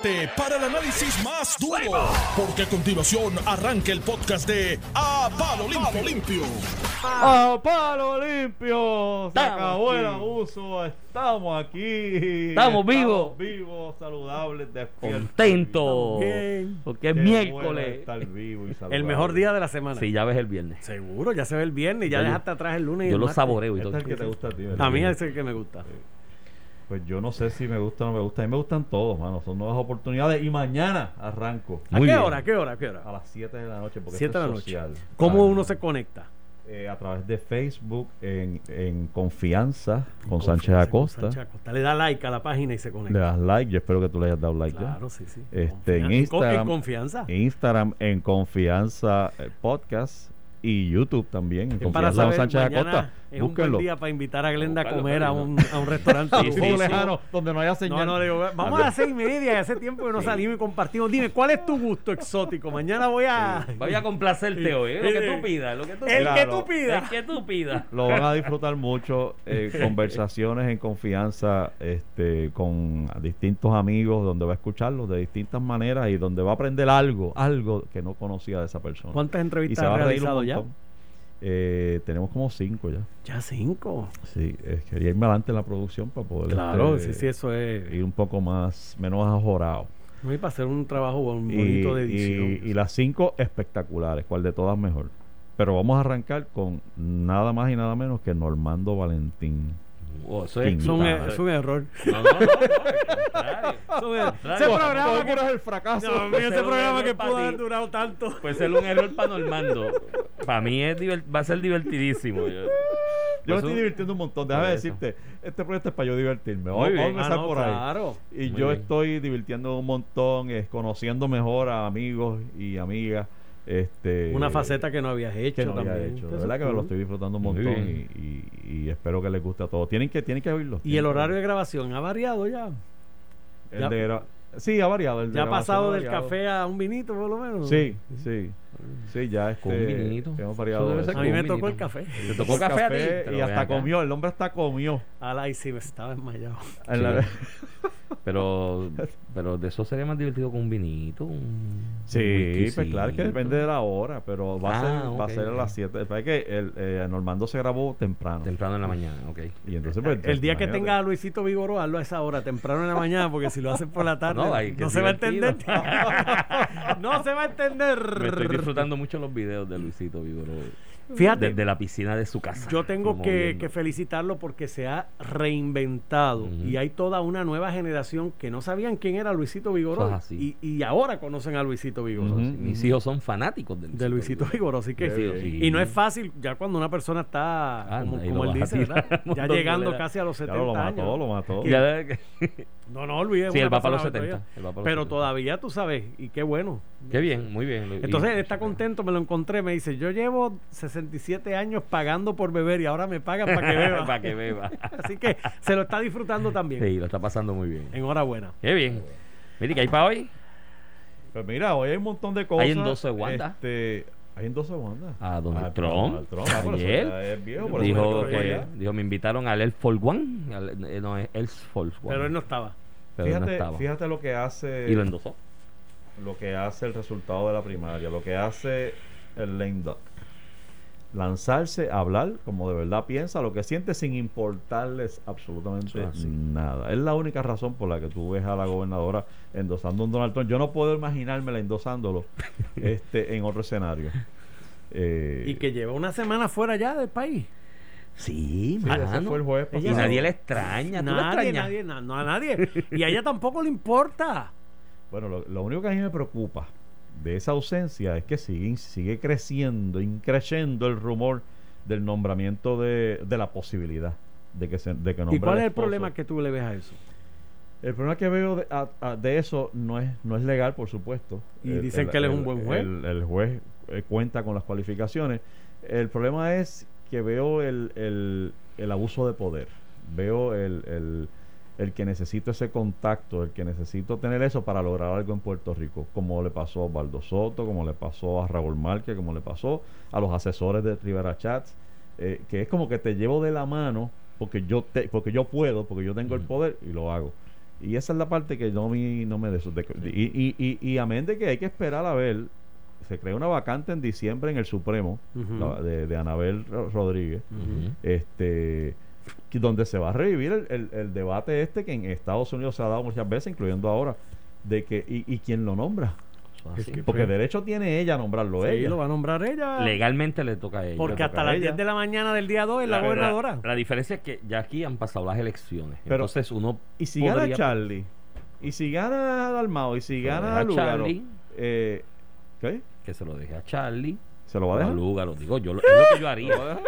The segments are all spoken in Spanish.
prepárate para el análisis más duro, porque a continuación arranca el podcast de A Palo Limpio. Limpio. ¡A palo limpio! Se Estamos acabó el abuso, estamos aquí. Estamos vivos. vivos, saludables, despiertos. Contento. Bien. Porque es Qué bueno miércoles. estar vivo y saludable. El mejor día de la semana. Sí, ya ves el viernes. Seguro, ya se ve el viernes, ya Ya yo- dejaste atrás el lunes. y Yo el lo martes. saboreo y Este todo. es el que te gusta a ti, ¿verdad? A mí es el que me gusta. Pues yo no sé si me gusta o no me gusta. A mí me gustan todos, mano. Son nuevas oportunidades. Y mañana arranco ¿A Muy qué bien. hora? ¿A qué hora? ¿A qué hora? a las 7 de la noche. Porque esto de es la noche. social. ¿Cómo uno se conecta? eh, a través de Facebook en, en Confianza con Confianza Sánchez con Acosta. Sánchez Acosta. Le da like a la página y se Le conecta. das like. Yo espero que tú le hayas dado like ya. Claro, sí, sí. Este, en. Instagram- En confianza. Instagram en Confianza Podcast y YouTube también en Confianza con Sánchez mañana Acosta. Es un buen día para invitar a Glenda a comer a un, a un restaurante. Sí, lejano, donde no haya señal. no, le digo, vamos a las seis y media, hace tiempo que no salimos y compartimos. Dime, ¿cuál es tu gusto exótico? Mañana voy a... Voy a complacerte hoy, ¿eh? lo que tú pidas, lo que tú El pidas. que tú pidas. El que tú pidas. Lo van a disfrutar mucho. eh, conversaciones en confianza este, con distintos amigos, donde va a escucharlos de distintas maneras y donde va a aprender algo, algo que no conocía de esa persona. ¿Cuántas entrevistas has realizado ya? Eh, tenemos como cinco ya. Ya cinco. Sí, eh, quería irme adelante en la producción para poder Claro, este, sí, sí, eso es. ir un poco más, menos ajorado. No hay para hacer un trabajo bon- y, bonito de edición. y- y las cinco espectaculares, cuál de todas mejor. Pero vamos a arrancar con nada más y nada menos que Normando Valentín. Oh, eso es, un, invitado. es un error. No, no, no, es- ese programa que, es el fracaso. No, mira, ese programa que pudo haber durado tanto. Puede ser un error para Normando. Para mí es va a ser divertidísimo. Yo, Yo me estoy un- divirtiendo un montón. Déjame decirte, este proyecto es para yo divertirme. Vamos, vamos a empezar Ah, no, por ahí. claro. Y Muy yo bien. estoy divirtiendo un montón, es, conociendo mejor a amigos y amigas. Este, Una faceta que no habías hecho que no había también. hecho. De verdad que me lo estoy disfrutando un montón y, y- y espero que les guste a todos. Tienen que, tienen que oírlo. Y el horario de grabación ha variado ya. El ya- de sí, ha variado. El Ya ha pasado del variado. café a un vinito, por lo menos. Sí, sí. Sí, ya este, Con un vinito. hemos Eso variado. debe eso. ser A mí me tocó el café. Te tocó café, a ti. Café Pero y hasta acá. comió. El hombre hasta comió. Ala, y sí, me estaba desmayado. Sí. Pero, pero de eso sería más divertido con un vinito. Un Sí, un pues claro que depende de la hora, pero va a Ah, ser, va a ser a las 7. Es que el, eh, Normando se grabó temprano. Temprano en la mañana, ok. Y entonces, pues, El día que tenga a Luisito Vigoró, hazlo a esa hora, temprano en la mañana, porque si lo hacen por la tarde, No, se va a entender. no se va a entender. Disfrutando mucho los videos de Luisito Vigoró. Fíjate, Desde la piscina de su casa. yo tengo que, felicitarlo porque se ha reinventado y hay toda una nueva generación que no sabían quién era Luisito Vigoró y, y ahora conocen a Luisito Vigoró. Mis hijos son fanáticos de Luisito, De Luisito Vigoró, así que bien. y no es fácil ya cuando una persona está Ah, como, él dice, ¿verdad? ya llegando casi a los Ya 70 lo mató, años. lo mató. Ya No, no, Luis es Sí, él va para los persona 70, todavía. él va para los Pero 70. todavía tú sabes, y qué bueno. Qué bien, muy bien. Entonces y- él está contento, me lo encontré, me dice, yo llevo 67 años pagando por beber y ahora me pagan para que beba. para que beba. Así que se lo está disfrutando también. Sí, lo está pasando muy bien. Enhorabuena. Qué bien. Mire, ¿qué hay para hoy? Pues mira, hoy hay un montón de cosas. Hay en 12 Wanda. Este, hay en 12 Wanda. A Donald Ah, Trump. Donald Trump. Ah, Ayer ya es viejo, por eso dijo que dijo, me invitaron al Elf Force One. al- eh, no, es Elf Force One. Pero él no estaba. Pero no Fíjate, estaba. fíjate lo que hace Y lo endosó. lo que hace el resultado de la primaria, lo que hace el lame duck. Lanzarse a hablar como de verdad piensa, lo que siente sin importarles absolutamente Eso es así. nada. Es la única razón por la que tú ves a la gobernadora endosando un Donald Trump. Yo no puedo imaginármela endosándolo este, en otro escenario. Eh, Y que lleva una semana fuera ya del país. Sí, sí, ese fue el jueves Y nadie le extraña. ¿Tú le Nadie, nadie, na- no a nadie. Y a ella tampoco le importa. Bueno, lo, lo único que a mí me preocupa de esa ausencia es que sigue, sigue creciendo, increciendo el rumor del nombramiento de, de la posibilidad de que se de que ¿Y nombre cuál al es el problema que tú le ves a eso? El problema que veo de, a- a- de eso no es no es legal, por supuesto. Y dicen que él es un buen juez. El, el juez eh, cuenta con las cualificaciones. El problema es que veo el, el- el abuso de poder. Veo el, el- el que necesito ese contacto, el que necesito tener eso para lograr algo en Puerto Rico, como le pasó a Osvaldo Soto, como le pasó a Raúl Márquez, como le pasó a los asesores de Rivera Chats, eh, que es como que te llevo de la mano porque yo te, porque yo puedo, porque yo tengo el poder y lo hago. Y esa es la parte que no, me- no me de, de- y, y, y, y amén de que hay que esperar a ver, se crea una vacante en diciembre en el Supremo la- de, de Anabel Ro- Rodríguez, este donde se va a revivir el, el- el debate este que en Estados Unidos se ha dado muchas veces, incluyendo ahora, de que, y, y quién lo nombra. Es que- Porque pues- derecho tiene ella a nombrarlo Sí, ella. lo va a nombrar ella. Legalmente le toca a ella. Porque hasta a las ella. 10 de la mañana del día 2 es la, La- gobernadora. La, diferencia es que ya aquí han pasado las elecciones. Pero- entonces uno Y si gana Charlie, y si gana Dalmao, y si lo gana Lugaro, Charlie. eh, ¿qué? Que se lo deje a Charlie. ¿Se lo va a dejar? Lugaro. Digo, yo lo- es lo que yo haría.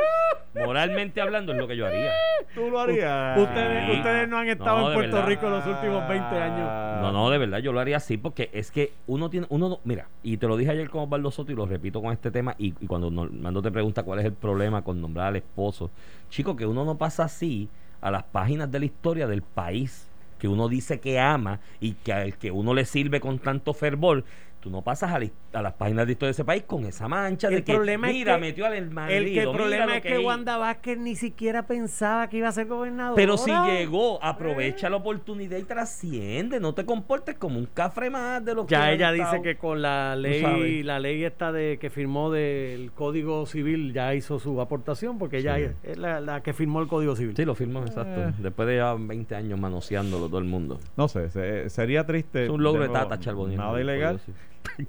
Moralmente hablando es lo que yo haría. Tú lo harías. Ustedes, Sí. ustedes no han estado No, en Puerto verdad. Rico los últimos 20 años. No, no, de verdad yo lo haría así porque es que uno tiene, uno no, mira, y te lo dije ayer con Osvaldo Soto y lo repito con este tema y, y cuando Mando te pregunta cuál es el problema con nombrar al esposo, chico, que uno no pasa así a las páginas de la historia del país que uno dice que ama y que al que uno le sirve con tanto fervor. Tú no pasas a, la- a las páginas de historia de ese país con esa mancha El de que problema es mira, que- metió al El, que marido, el mira problema es que hizo". Wanda Vázquez ni siquiera pensaba que iba a ser gobernadora. Pero si llegó, aprovecha la oportunidad y trasciende. No te comportes como un cafre más de lo que Ya ella dice que con la ley, la ley esta de que firmó del Código Civil ya hizo su aportación porque ella Sí. es la, la que firmó el Código Civil. Sí, lo firmó, exacto. Eh. Después de ya 20 años manoseándolo todo el mundo. No sé, se- sería triste. Es un logro de nuevo, Tata Charbonnier. Nada ilegal.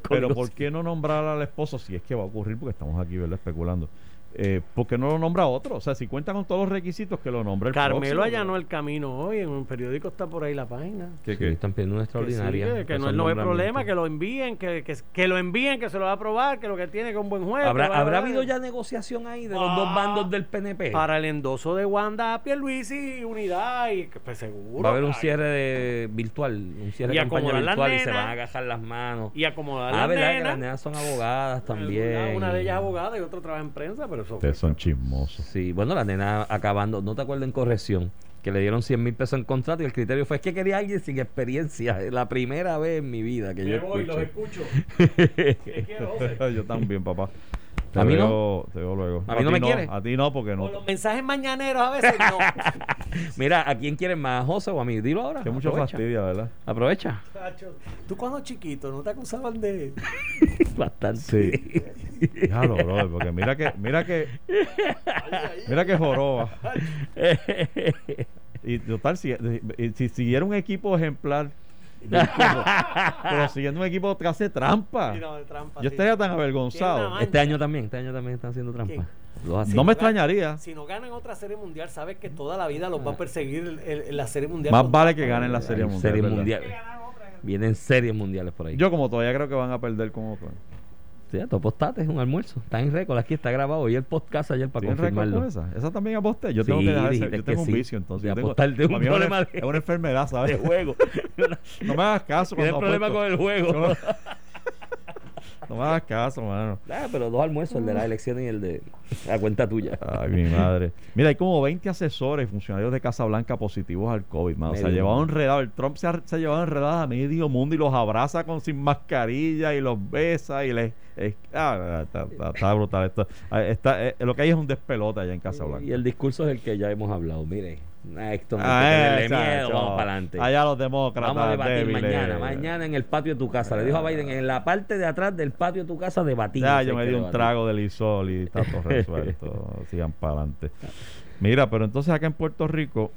Pero ¿por qué no nombrar al esposo si es que va a ocurrir? Porque estamos aquí, ¿verdad? Especulando. Eh, ¿Por qué no lo nombra otro? O sea, si cuenta con todos los requisitos, que lo nombre el Carmelo allanó el camino hoy, en un periódico está por ahí la página. ¿Qué, Sí, qué? están pidiendo una Que, sí, extraordinaria. que- que Esos no, no hay problema, que lo envíen, que, que, que lo envíen, que se lo va a aprobar, que lo que tiene que es un buen juez. ¿Habrá, que ¿Habrá habido ya negociación ahí de los Ah. dos bandos del PNP? Para el endoso de Wanda Pierluisi, unidad y que, pues seguro. Va a haber un cierre de, virtual, un cierre Y de campaña virtual y se van a agajar las manos. Y acomodar Ah, las verdad que las nenas son abogadas también. Una, una de ellas es abogada y otra trabaja en prensa, pero. Ustedes son chismosos. Sí, bueno, la nena acabando, no te acuerdas en corrección, que le dieron 100 mil pesos en contrato y el criterio fue es que quería alguien sin experiencia. Es la primera vez en mi vida que yo escucho. escucho. ¿Qué quiero, José? Yo también, papá. Te ¿A mí no? veo, Te veo luego. ¿A mí no ti me quiere? A ti no, porque no. Con los mensajes mañaneros a veces no. Mira, ¿a quién quieres más, a José o a mí? Dilo ahora. Que mucho aprovecha. fastidia, ¿verdad? Aprovecha. Tú cuando chiquito no te acusaban de. Bastante. Sí. Claro, brother, porque mira que, mira que, mira que joroba. Y total, si, si siguiera un equipo ejemplar, pero siguiendo un equipo que hace trampa, Sí, no, de trampa, yo sí. estaría tan avergonzado. este año también, este año también están haciendo trampa. No me Si extrañaría. Si no ganan otra serie mundial, sabes que toda la vida los va a perseguir el- el- la serie mundial. Más vale que ganen la serie mundial. Vienen series mundiales por ahí. Yo como todavía creo que van a perder con Oakland. Sí, tú apostaste, es un almuerzo. Está en récord, aquí está grabado. Y el podcast ayer para ¿Tienen récord confirmarlo. con esa? Esa también aposté. Yo Sí, tengo que dejar dijiste Yo que tengo un sí. vicio entonces. Yo tengo- apostar de un es una- problema de- Es una enfermedad, ¿sabes? de juego. No me hagas caso Tienes problema apuesto. con el juego. No, me hagas caso, mano. Ah, pero dos almuerzos, el de las elecciones y el de la cuenta tuya. Ay, mi madre. Mira, hay como 20 asesores y funcionarios de Casa Blanca positivos al COVID, mano. Se ha Medio llevado enredado. El Trump se ha, se ha llevado enredado a medio mundo y los abraza con sin mascarilla y los besa y les... es- ah, está, está- está brutal esto. Ah, está- eh, lo que hay es un despelote allá en Casa Blanca. Y el discurso es el que ya hemos hablado. Mire, a esto no Ah, miedo, vamos para adelante. Allá los demócratas Vamos a debatir débiles. mañana, mañana en el patio de tu casa. Le dijo a Biden, en la parte de atrás del patio de tu casa debatir. Ya, yo me di un trago de lisol y está todo resuelto. Sigan para adelante. Mira, pero entonces acá en Puerto Rico,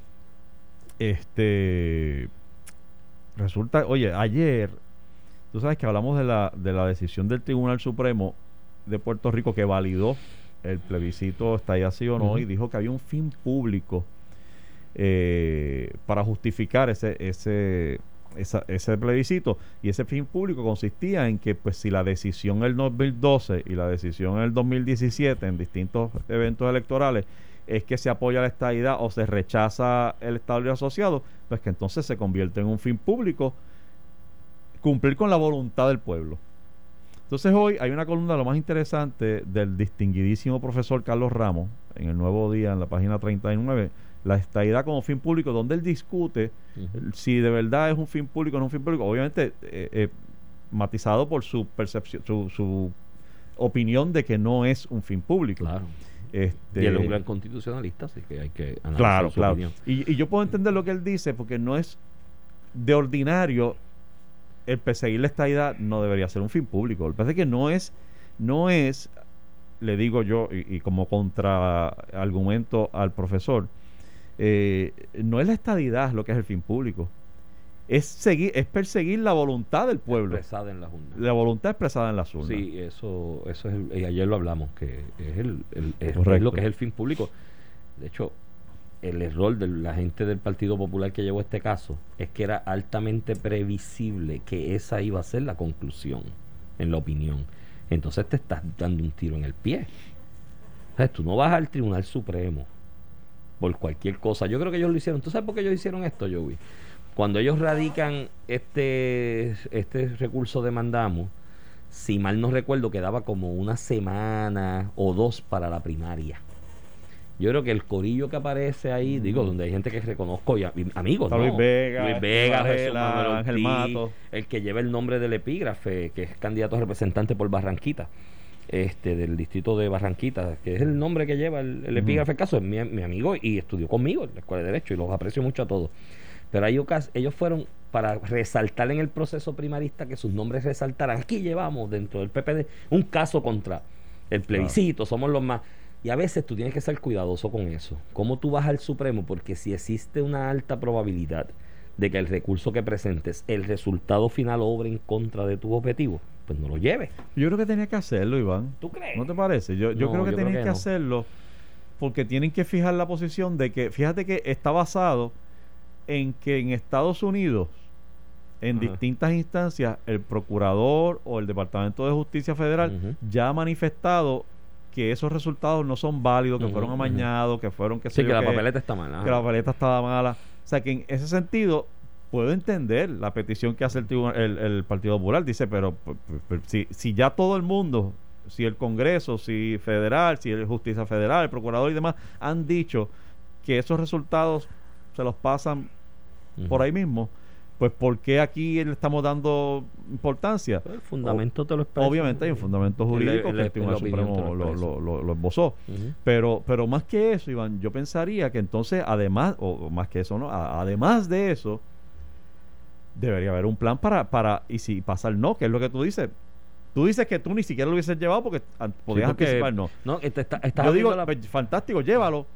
este resulta, oye, ayer, tú sabes que hablamos de la, de la decisión del Tribunal Supremo de Puerto Rico que validó el plebiscito, está ahí así o no, y dijo que había un fin público eh, para justificar ese, ese, ese plebiscito. Y ese fin público consistía en que, pues, si la decisión en el 2012 y la decisión en el 2017 en distintos eventos electorales es que se apoya la estadidad o se rechaza el Estado Asociado, pues que entonces se convierte en un fin público cumplir con la voluntad del pueblo. Entonces hoy hay una columna lo más interesante del distinguidísimo profesor Carlos Ramos en el Nuevo Día en la página 39, la estadidad como fin público, donde él discute si de verdad es un fin público o no es un fin público, obviamente eh, eh, matizado por su percepción, su, su opinión de que no es un fin público. Claro. Este, Y él es un gran constitucionalista, así que hay que analizar Claro, su claro. opinión. Y, y yo puedo entender lo que él dice porque no es de ordinario, el perseguir la estadidad no debería ser un fin público. Lo que pasa es que no es, no es, le digo yo, y, y como contraargumento al profesor, eh, no es la estadidad lo que es el fin público. Es seguir, es perseguir la voluntad del pueblo. Expresada en la Junta. La voluntad expresada en las urnas. Sí, eso, eso es el- y ayer lo hablamos, que es, el, el- es- lo que es el fin público. De hecho, el error de la gente del Partido Popular que llevó este caso es que era altamente previsible que esa iba a ser la conclusión, en la opinión. Entonces te estás dando un tiro en el pie. O sea, tú no vas al Tribunal Supremo por cualquier cosa. Yo creo que ellos lo hicieron. ¿Tú sabes por qué ellos hicieron esto, Joey? Cuando ellos radican este, este recurso de mandamos, si mal no recuerdo, quedaba como una semana o dos para la primaria. Yo creo que el corillo que aparece ahí, digo, donde hay gente que reconozco y, amigos, ¿no? Luis Vega, Luis Vega, Ángel Mato. el que lleva el nombre del epígrafe, que es candidato a representante por Barranquita, este, del distrito de Barranquita, que es el nombre que lleva el, epígrafe. Caso es mi, mi amigo y estudió conmigo en la Escuela de Derecho y los aprecio mucho a todos. Pero hay ocas- ellos fueron para resaltar en el proceso primarista que sus nombres resaltaran. Aquí llevamos dentro del PPD un caso contra el plebiscito, somos los más. Y a veces tú tienes que ser cuidadoso con eso. ¿Cómo tú vas al Supremo? Porque si existe una alta probabilidad de que el recurso que presentes, el resultado final obre en contra de tu objetivo, pues no lo lleves. Yo creo que tenía que hacerlo, Iván. ¿Tú crees? ¿No te parece? Yo, yo No, creo que tienen que no. hacerlo porque tienen que fijar la posición de que, fíjate que está basado en que en Estados Unidos, en Ajá. distintas instancias, el procurador o el Departamento de Justicia Federal ya ha manifestado que esos resultados no son válidos, que fueron amañados, que fueron que Sí, que la papeleta está mal. ajá. que la papeleta estaba mala. O sea que en ese sentido puedo entender la petición que hace el, tribunal- el, el Partido Popular. Dice, pero si, si ya todo el mundo, si el Congreso, si federal, si el Justicia Federal, el Procurador y demás han dicho que esos resultados se los pasan por ahí mismo, pues ¿por qué aquí le estamos dando importancia? Pues el fundamento te lo expresa. Obviamente hay un fundamento jurídico que el Tribunal Supremo lo lo. Pero, pero más que eso, Iván, yo pensaría que entonces, además, o, o más que eso, ¿no? A- además de eso, debería haber un plan para, para, y si pasa el no, que es lo que tú dices. Tú dices que tú ni siquiera lo hubieses llevado porque podías porque- anticipar no. No, este está, estás Yo digo, la- pues, fantástico, llévalo,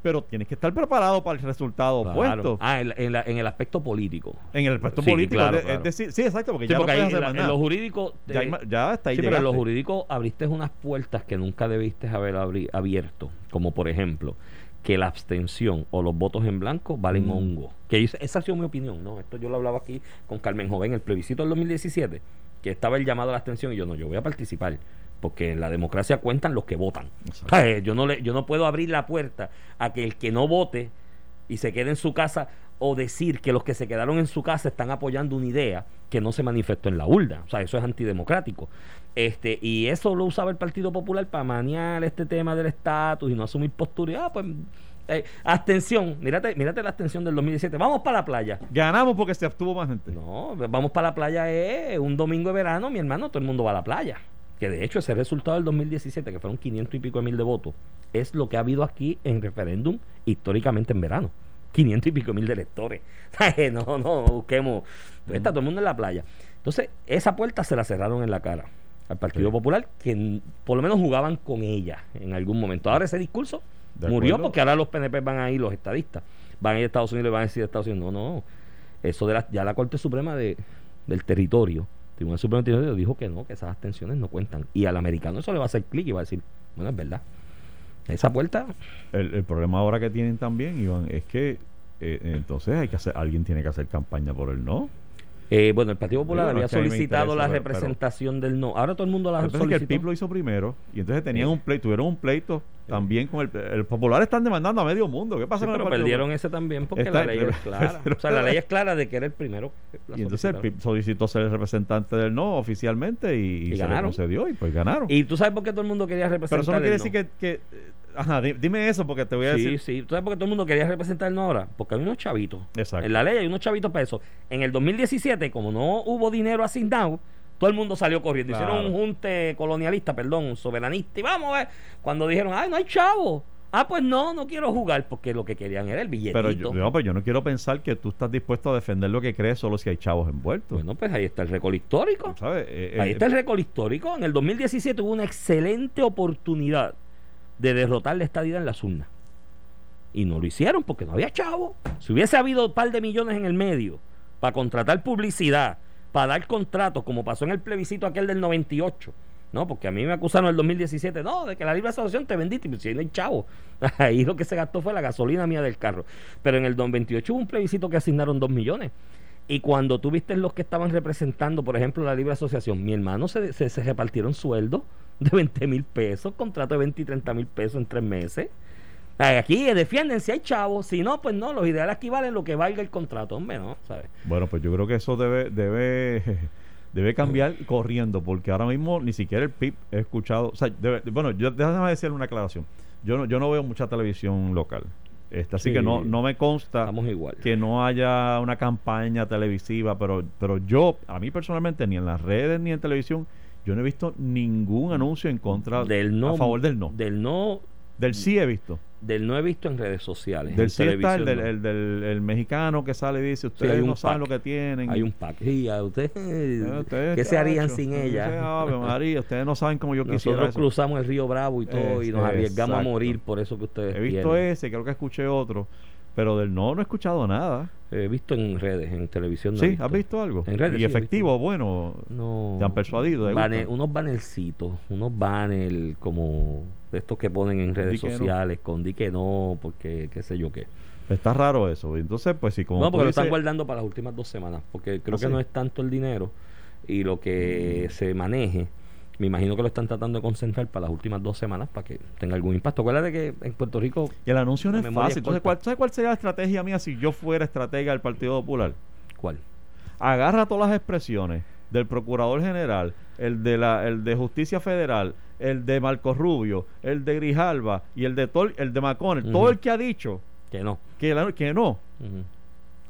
pero tienes que estar preparado para el resultado Claro. opuesto. Ah, en, la- en la- en el aspecto político. En el aspecto Sí, político, claro, de- claro. es decir, sí, exacto, porque Sí, ya porque no ahí hacer la- más en lo jurídico. ya, eh, hay ya está ahí Sí, pero en lo jurídico abriste unas puertas que nunca debiste haber abri- abierto, como por ejemplo que la abstención o los votos en blanco valen Mm. hongo. Que esa- ha sido mi opinión, ¿no? Esto yo lo hablaba aquí con Carmen Joven, el plebiscito del 2017, que estaba el llamado a la abstención y yo no, yo voy a participar, porque en la democracia cuentan los que votan. Yo no, le, yo no puedo abrir la puerta a que el que no vote y se quede en su casa o decir que los que se quedaron en su casa están apoyando una idea que no se manifestó en la urna. O sea, eso es antidemocrático. Este, y eso lo usaba el Partido Popular para manear este tema del estatus y no asumir postura. Ah, pues, eh, abstención. Mírate, mírate la abstención del 2017. Vamos para la playa. Ganamos porque se abstuvo más gente. No, vamos para la playa es un domingo de verano, mi hermano, todo el mundo va a la playa. Que de hecho ese resultado del 2017, que fueron 500 y pico de mil de votos, es lo que ha habido aquí en referéndum históricamente en verano. 500 y pico mil de electores. no, no, busquemos. Pues está todo el mundo en la playa. Entonces, esa puerta se la cerraron en la cara al Partido Sí. Popular, que por lo menos jugaban con ella en algún momento. Ahora ese discurso murió porque ahora los PNP van a ir, los estadistas, van a ir a Estados Unidos y van a decir a Estados Unidos, no, no, eso de la, ya la Corte Suprema de, del territorio, Tribunal Supremo del Territorio dijo que no, que esas abstenciones no cuentan. Y al americano eso le va a hacer clic y va a decir, bueno, es verdad. Esa puerta, El, el problema ahora que tienen también, Iván, es que eh, entonces hay que hacer, alguien tiene que hacer campaña por el no. eh, bueno, el Partido Popular había es solicitado interesa, la pero- pero- representación del no. Ahora todo el mundo la Entonces que el solicitó. PIB lo hizo primero y entonces tenían un pleito, tuvieron un pleito también con el, el popular están demandando a medio mundo. ¿Qué pasa Sí, con el pero perdieron Popular? ese también porque Está- la ley es clara. o sea, la ley es clara de que era el primero. Y entonces el. PIB solicitó ser el representante del no oficialmente y, y Y se le concedió y pues ganaron. Y tú sabes por qué todo el mundo quería representar pero eso no quiere decir que, que ajá, di- dime eso porque te voy a Sí, decir sí. ¿Tú sabes por qué todo el mundo quería representar el no ahora? Porque hay unos chavitos. Exacto. En la ley hay unos chavitos para eso. En el 2017, como no hubo dinero asignado, todo el mundo salió corriendo. Claro. Hicieron un junte colonialista, perdón, soberanista. Y vamos a ver. Cuando dijeron, ay, no hay chavo. Ah, pues no, no quiero jugar porque lo que querían era el billetito. Pero yo, no, pero yo no quiero pensar que tú estás dispuesto a defender lo que crees solo si hay chavos envueltos. Bueno, pues ahí está el récord histórico. ¿Sabes? Eh, Ahí eh, está el récord histórico. En el 2017 hubo una excelente oportunidad de derrotar la estadidad en las urnas. Y no lo hicieron porque no había chavo. Si hubiese habido un par de millones en el medio para contratar publicidad, para dar contratos, como pasó en el plebiscito aquel del 98. No, porque a mí me acusaron en el 2017, no, de que la libre asociación te vendiste, pero si no hay chavo. Ahí lo que se gastó fue la gasolina mía del carro. Pero en el 2028 hubo un plebiscito que asignaron 2 millones. Y cuando tú viste los que estaban representando, por ejemplo, la libre asociación, mi hermano se, se, repartieron sueldos de 20 mil pesos, contrato de 20 y 30 mil pesos en tres meses. Aquí defienden si hay chavos, si no, pues no, los ideales aquí valen lo que valga el contrato, hombre, ¿no? ¿Sabes? Bueno, pues yo creo que eso debe debe debe cambiar corriendo, porque ahora mismo ni siquiera el PIB he escuchado. O sea, debe- bueno, yo, déjame decirle una aclaración. Yo no, yo no veo mucha televisión local. Este, así Sí. que no, no me consta igual. que no haya una campaña televisiva, pero, pero yo, a mí personalmente, ni en las redes ni en televisión, yo no he visto ningún anuncio en contra, Del no, a favor del no. Del no, Del sí he visto. Del no he visto en redes sociales. Del sí está el del, no. el del el mexicano que sale y dice, ustedes no saben lo que tienen. Hay un pack. Sí, a usted, Eh, ustedes, ¿Qué se harían sin ustedes, ella? Ave María, ustedes no saben cómo yo quisiera Nosotros cruzamos el río Bravo y todo y nos Es- arriesgamos a morir por eso que ustedes He visto tienen. ese, creo que escuché otro, pero del no no he escuchado nada. He visto en redes, en televisión. no sí, visto. ¿has visto algo? En redes, y sí, efectivo, bueno. No. ¿Te han persuadido? ¿Te Banner- unos bannercitos, unos banners como de estos que ponen en redes que no. sociales con di que no, porque qué sé yo qué. Está raro eso. Entonces, pues sí, como no, porque lo están guardando para las últimas dos semanas, porque creo ¿Ah, que sí? Mm. no es tanto el dinero y lo que se maneje. Me imagino que lo están tratando de concentrar para las últimas dos semanas para que tenga algún impacto. Acuérdate que en Puerto Rico, Y el anuncio no es fácil. es Entonces. ¿cuál, ¿sabes cuál sería la estrategia mía si yo fuera estratega del Partido Popular? ¿cuál? Agarra todas las expresiones del Procurador General, el de la, el de Justicia Federal, el de Marco Rubio, el de Grijalva y el de Tol- el de McConnell, todo el que ha dicho Que no. que, la- que no.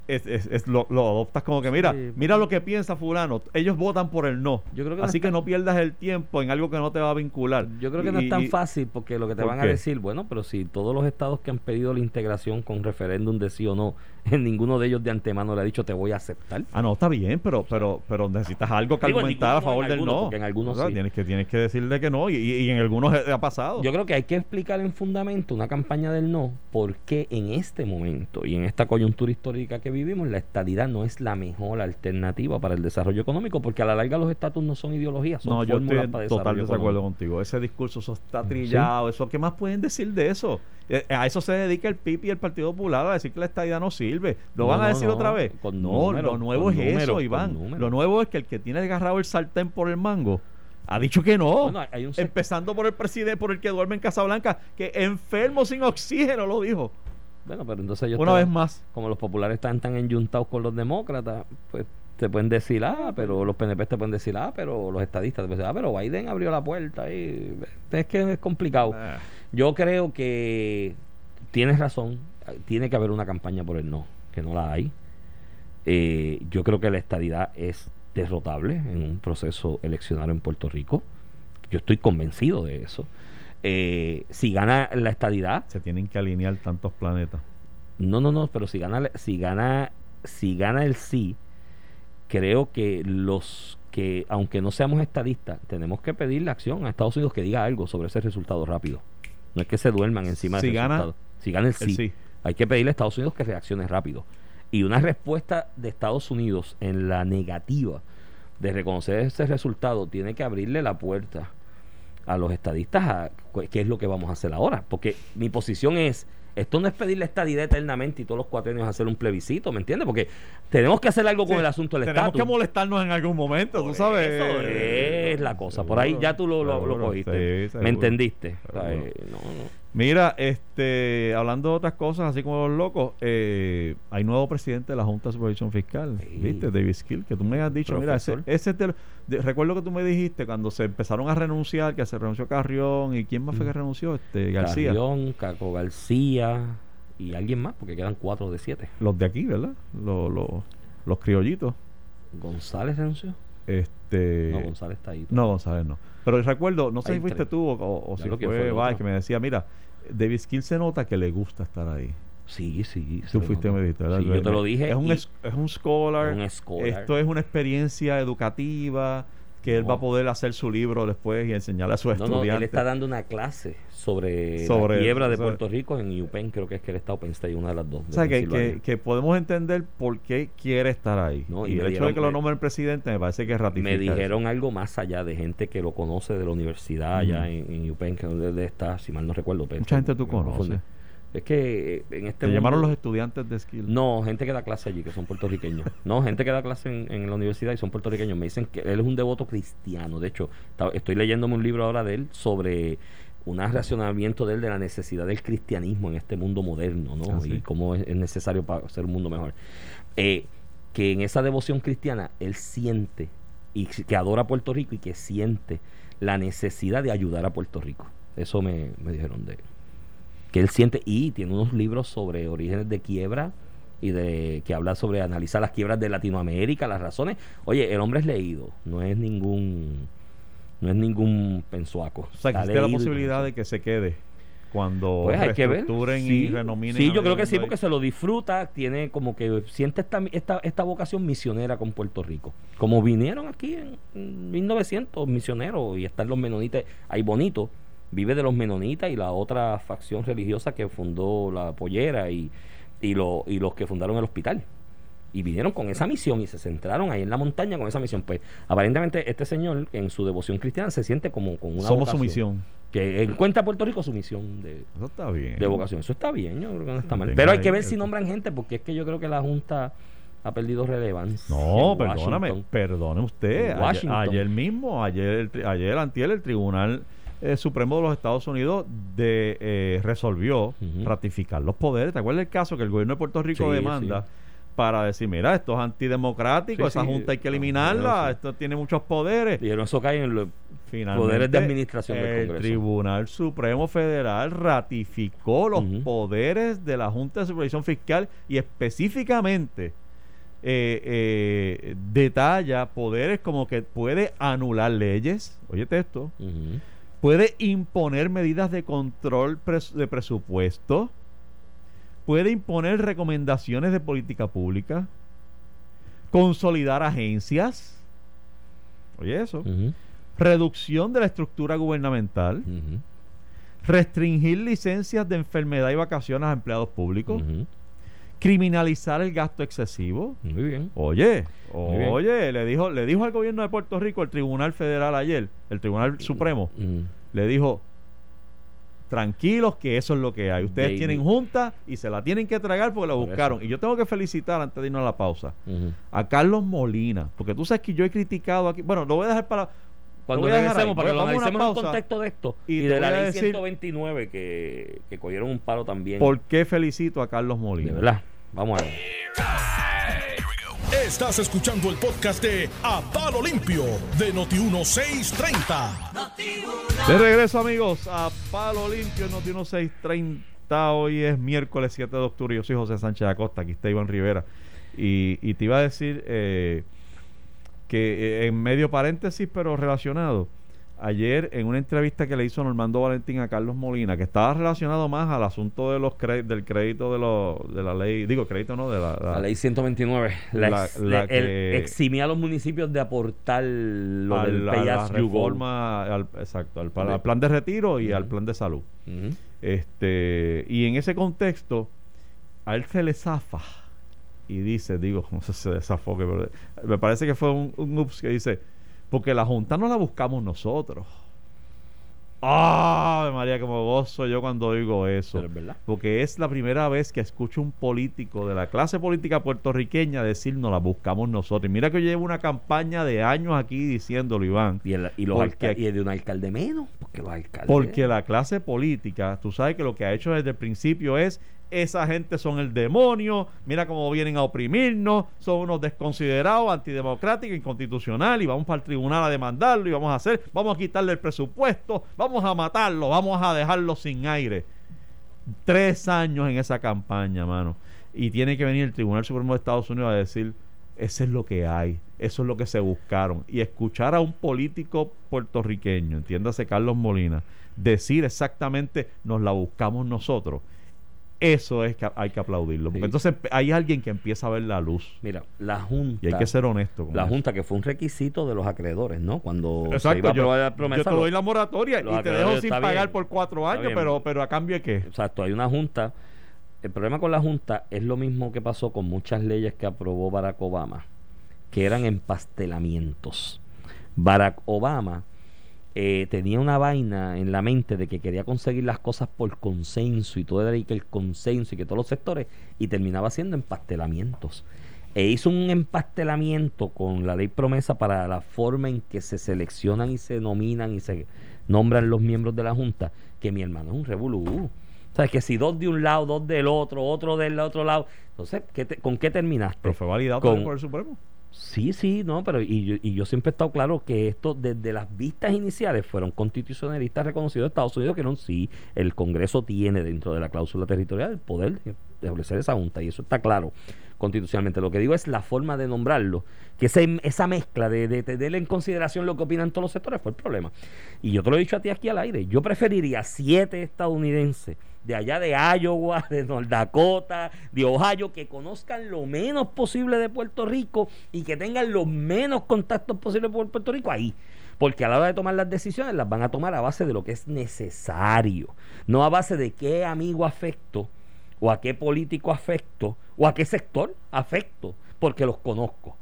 Es, es- es lo, lo adoptas como que mira, Sí, mira lo que piensa fulano, ellos votan por el no. Yo creo que no Así que no pierdas el tiempo en algo que no te va a vincular. Yo creo que no es tan y- fácil porque lo que te ¿Por van a decir, bueno, pero si todos los estados que han pedido la integración con referéndum de sí o no, ninguno de ellos de antemano le ha dicho te voy a aceptar. Ah, no, está bien, pero pero pero necesitas algo que Digo, argumentar a favor del algunos, no. en algunos O sea, sí. tienes que tienes que decirle que no y, y- en algunos ha pasado. Yo creo que hay que explicar en fundamento una campaña del no, porque en este momento y en esta coyuntura histórica que vivimos, la estadidad no es la mejor alternativa para el desarrollo económico, porque a la larga los estatus no son ideologías, son no, yo fórmulas estoy para total desacuerdo contigo. Ese discurso eso está trillado, eso ¿qué más pueden decir de eso? Eh, a eso se dedica el PIB y el Partido Popular a decir que la estadidad no sirve. ¿Lo No, van a decir no, otra vez? con no, lo nuevo es eso, Iván. Lo nuevo es que el que tiene agarrado el sartén por el mango ha dicho que no. Bueno, hay un Empezando por el presidente, por el que duerme en Casablanca, que enfermo sin oxígeno lo dijo. Bueno, pero entonces yo Una vez más. como los populares están tan enyuntados con los demócratas, pues te pueden decir, ah, pero los PNP te pueden decir, ah, pero los estadistas te pueden decir, ah, pero Biden abrió la puerta y es que es complicado. Ah. Yo creo que tienes razón, tiene que haber una campaña por el no, que no la hay. Eh, yo creo que la estadidad es derrotable en un proceso eleccionario en Puerto Rico. Yo estoy convencido de eso. Eh, si gana la estadidad, Se tienen que alinear tantos planetas. no, no, no, pero si gana, si gana, si gana el sí, creo que los que, aunque no seamos estadistas, tenemos que pedirle acción a Estados Unidos que diga algo sobre ese resultado rápido. No es que se duerman encima Si del gana resultado. Si gana el sí, El sí. hay que pedirle a Estados Unidos que reaccione rápido. Y una respuesta de Estados Unidos en la negativa de reconocer ese resultado tiene que abrirle la puerta a los estadistas a qué es lo que vamos a hacer ahora. Porque mi posición es, esto no es pedirle estadidad eternamente y todos los cuatro años hacer un plebiscito, ¿me entiendes? Porque tenemos que hacer algo con Sí, el asunto del Tenemos estatus. que molestarnos en algún momento, tú sabes. Eso es la cosa. Por ahí ya tú lo, lo- lo cogiste. sí. ¿Me entendiste? O sea, Seguro. no, no. Mira, este, hablando de otras cosas, así como los locos, eh, hay nuevo presidente de la Junta de Supervisión Fiscal, Sí. ¿viste? David Skill, que tú me has dicho, mira, ese, ese es de- de- recuerdo que tú me dijiste cuando se empezaron a renunciar, que se renunció Carrión, ¿y quién más fue que Mm. renunció? Este, García. Carrión, Caco García y alguien más, porque quedan cuatro de siete. Los de aquí, ¿verdad? Los, los, los criollitos. González renunció. Este, No, González está ahí. No, González no. Pero recuerdo, no sé Hay si fuiste tres. tú o, o si fue, fue Báez, que me decía, mira, David Skill se nota que le gusta estar ahí. Sí, sí. Tú fuiste ¿verdad? Sí, yo te lo dije. Es un, es, es un scholar. un scholar. Esto es una experiencia educativa que él No. va a poder hacer su libro después y enseñarle a sus No, no, estudiantes. él está dando una clase sobre, Sobre la quiebra de sobre- Puerto Rico en UPenn, creo que es que él está Open State, una de las dos. O sea, que, que, que podemos entender por qué quiere estar ahí. No, y el hecho de que lo nombre el presidente me parece que ratifica. Me eso. dijeron algo más allá de gente que lo conoce de la universidad allá en, en UPenn, que él está, si mal no recuerdo. pero- Mucha gente tú confunde. Es que eh, en este Te llamaron mundo- los estudiantes de Skill. No, gente que da clase allí, que son puertorriqueños. No, gente que da clase en, en la universidad y son puertorriqueños. Me dicen que él es un devoto cristiano. De hecho, estoy leyéndome un libro ahora de él sobre un racionamiento de él de la necesidad del cristianismo en este mundo moderno, ¿no? Ah, sí. Y cómo es, es necesario para hacer un mundo mejor. Eh, que en esa devoción cristiana él siente y que adora a Puerto Rico y que siente la necesidad de ayudar a Puerto Rico. Eso me, me dijeron de él. Que él siente y tiene unos libros sobre orígenes de quiebra y de que habla sobre analizar las quiebras de Latinoamérica, las razones. Oye, el hombre es leído, no es ningún no es ningún pensuaco. O sea, que existe la posibilidad de que se quede cuando Pues hay que ver. reestructuren Sí, y renominen. sí, yo creo que sí, porque se lo disfruta, tiene como que siente esta, esta, esta vocación misionera con Puerto Rico. Como vinieron aquí en, en 1900 misioneros y están los menonitas, ahí bonito, vive de los menonitas y la otra facción religiosa que fundó la pollera y, y, lo- y los que fundaron el hospital. Y vinieron con esa misión y se centraron ahí en la montaña con esa misión. Pues aparentemente este señor en su devoción cristiana se siente como con una Somos su misión. Que encuentra a Puerto Rico su misión de, Eso está bien. de vocación. Eso está bien, yo creo que no está mal. Pero hay que ver si nombran gente, porque es que yo creo que la Junta ha perdido relevancia. No, perdóname, perdone usted. Ayer, ayer mismo, ayer, ayer antier, el Tribunal eh, Supremo de los Estados Unidos de, eh, resolvió ratificar los poderes. ¿Te acuerdas el caso que el gobierno de Puerto Rico Sí, demanda sí. para decir, mira, esto es antidemocrático, Sí, esa junta hay que eliminarla, esto tiene muchos poderes. Dijeron, eso cae en lo- Finalmente, Poderes de administración del el Congreso. Tribunal Supremo Federal ratificó los poderes de la Junta de Supervisión Fiscal y específicamente eh, eh, detalla poderes como que puede anular leyes, óyete esto, Ujú. Puede imponer medidas de control pres- de presupuesto, puede imponer recomendaciones de política pública, consolidar agencias, oye eso, reducción de la estructura gubernamental, restringir licencias de enfermedad y vacaciones a empleados públicos. Criminalizar el gasto excesivo. Muy bien. Oye, Muy bien. oye, le dijo, le dijo al gobierno de Puerto Rico, el Tribunal Federal ayer, el Tribunal Supremo, Ujú. le dijo, tranquilos que eso es lo que hay. Ustedes Baby. tienen junta y se la tienen que tragar porque la Por buscaron. eso. Y yo tengo que felicitar antes de irnos a la pausa a Carlos Molina, porque tú sabes que yo he criticado aquí, bueno, lo voy a dejar para... Cuando regresemos, para que lo Vamos a una analicemos en contexto de esto Y de la ley decir- 129 que, que cogieron un palo también. ¿Por qué felicito a Carlos Molina? de verdad. Vamos a ver. Estás escuchando el podcast de A Palo Limpio de Noti1630. De regreso, amigos, a Palo Limpio, Noti 1630. Hoy es miércoles 7 de octubre. Yo soy José Sánchez Acosta. Aquí está Iván Rivera. Y, y te iba a decir eh, que eh, en medio paréntesis, pero relacionado. Ayer, en una entrevista que le hizo Normando Valentín a Carlos Molina, que estaba relacionado más al asunto de los cre- del crédito de, los de la ley, digo, crédito no, de la, la- La ley 129. La, La- ex- la el- que- eximía a los municipios de aportar lo del al- a you go. reforma, al- exacto, al, plan de retiro y al plan de salud. Este, y en ese contexto, a él se le zafa y dice, digo, no sé si se zafó, que- pero me parece que fue un, un ups que dice, porque la Junta no la buscamos nosotros. ¡Ah! María, como gozo yo cuando oigo eso. Pero es verdad. Porque es la primera vez que escucho un político de la clase política puertorriqueña decir no la buscamos nosotros. Y mira que yo llevo una campaña de años aquí diciéndolo, Iván. Y, el, y, los Porque y de un alcalde menos. Porque los alcaldes. Porque la clase política, tú sabes que lo que ha hecho desde el principio es esa gente son el demonio, mira cómo vienen a oprimirnos, son unos desconsiderados, antidemocráticos, inconstitucional y vamos para el tribunal a demandarlo y vamos a hacer, vamos a quitarle el presupuesto, vamos a matarlo, vamos a dejarlo sin aire. Tres años en esa campaña, mano. Y tiene que venir el Tribunal Supremo de Estados Unidos a decir, Ese es lo que hay, eso es lo que se buscaron. Y escuchar a un político puertorriqueño, entiéndase Carlos Molina, decir exactamente nos la buscamos nosotros, eso es que hay que aplaudirlo. Porque Sí. entonces hay alguien que empieza a ver la luz. Mira, la Junta. Y hay que ser honesto. con La eso. Junta, que fue un requisito de los acreedores, ¿no? Cuando se Exacto, iba a yo, aprobar la yo promesa. te doy la moratoria y te dejo sin pagar bien. por cuatro años, pero, pero a cambio de qué? Exacto, hay una junta. El problema con la junta es lo mismo que pasó con muchas leyes que aprobó Barack Obama, que eran empastelamientos. Barack Obama eh, tenía una vaina en la mente de que quería conseguir las cosas por consenso y todo era que el consenso y que todos los sectores y terminaba haciendo empastelamientos. E hizo un empastelamiento con la ley promesa para la forma en que se seleccionan y se nominan y se nombran los miembros de la Junta, que mi hermano es un revolú. O sea, que si dos de un lado, dos del otro, otro del otro lado. Entonces, ¿qué te- ¿con qué terminaste? Pero fue validado Con- por el Supremo. Sí, sí, no, pero y yo, y yo siempre he estado claro que esto desde las vistas iniciales fueron constitucionalistas reconocidos de Estados Unidos que no, sí, el Congreso tiene dentro de la cláusula territorial el poder de de establecer esa junta y eso está claro constitucionalmente. Lo que digo es la forma de nombrarlo, que esa mezcla de, de tener en consideración lo que opinan todos los sectores fue el problema. Y yo te lo he dicho a ti aquí al aire, yo preferiría siete estadounidenses de allá de Iowa, de North Dakota, de Ohio, que conozcan lo menos posible de Puerto Rico y que tengan los menos contactos posibles por Puerto Rico ahí. Porque a la hora de tomar las decisiones las van a tomar a base de lo que es necesario, no a base de qué amigo afecto o a qué político afecto o a qué sector afecto, porque los conozco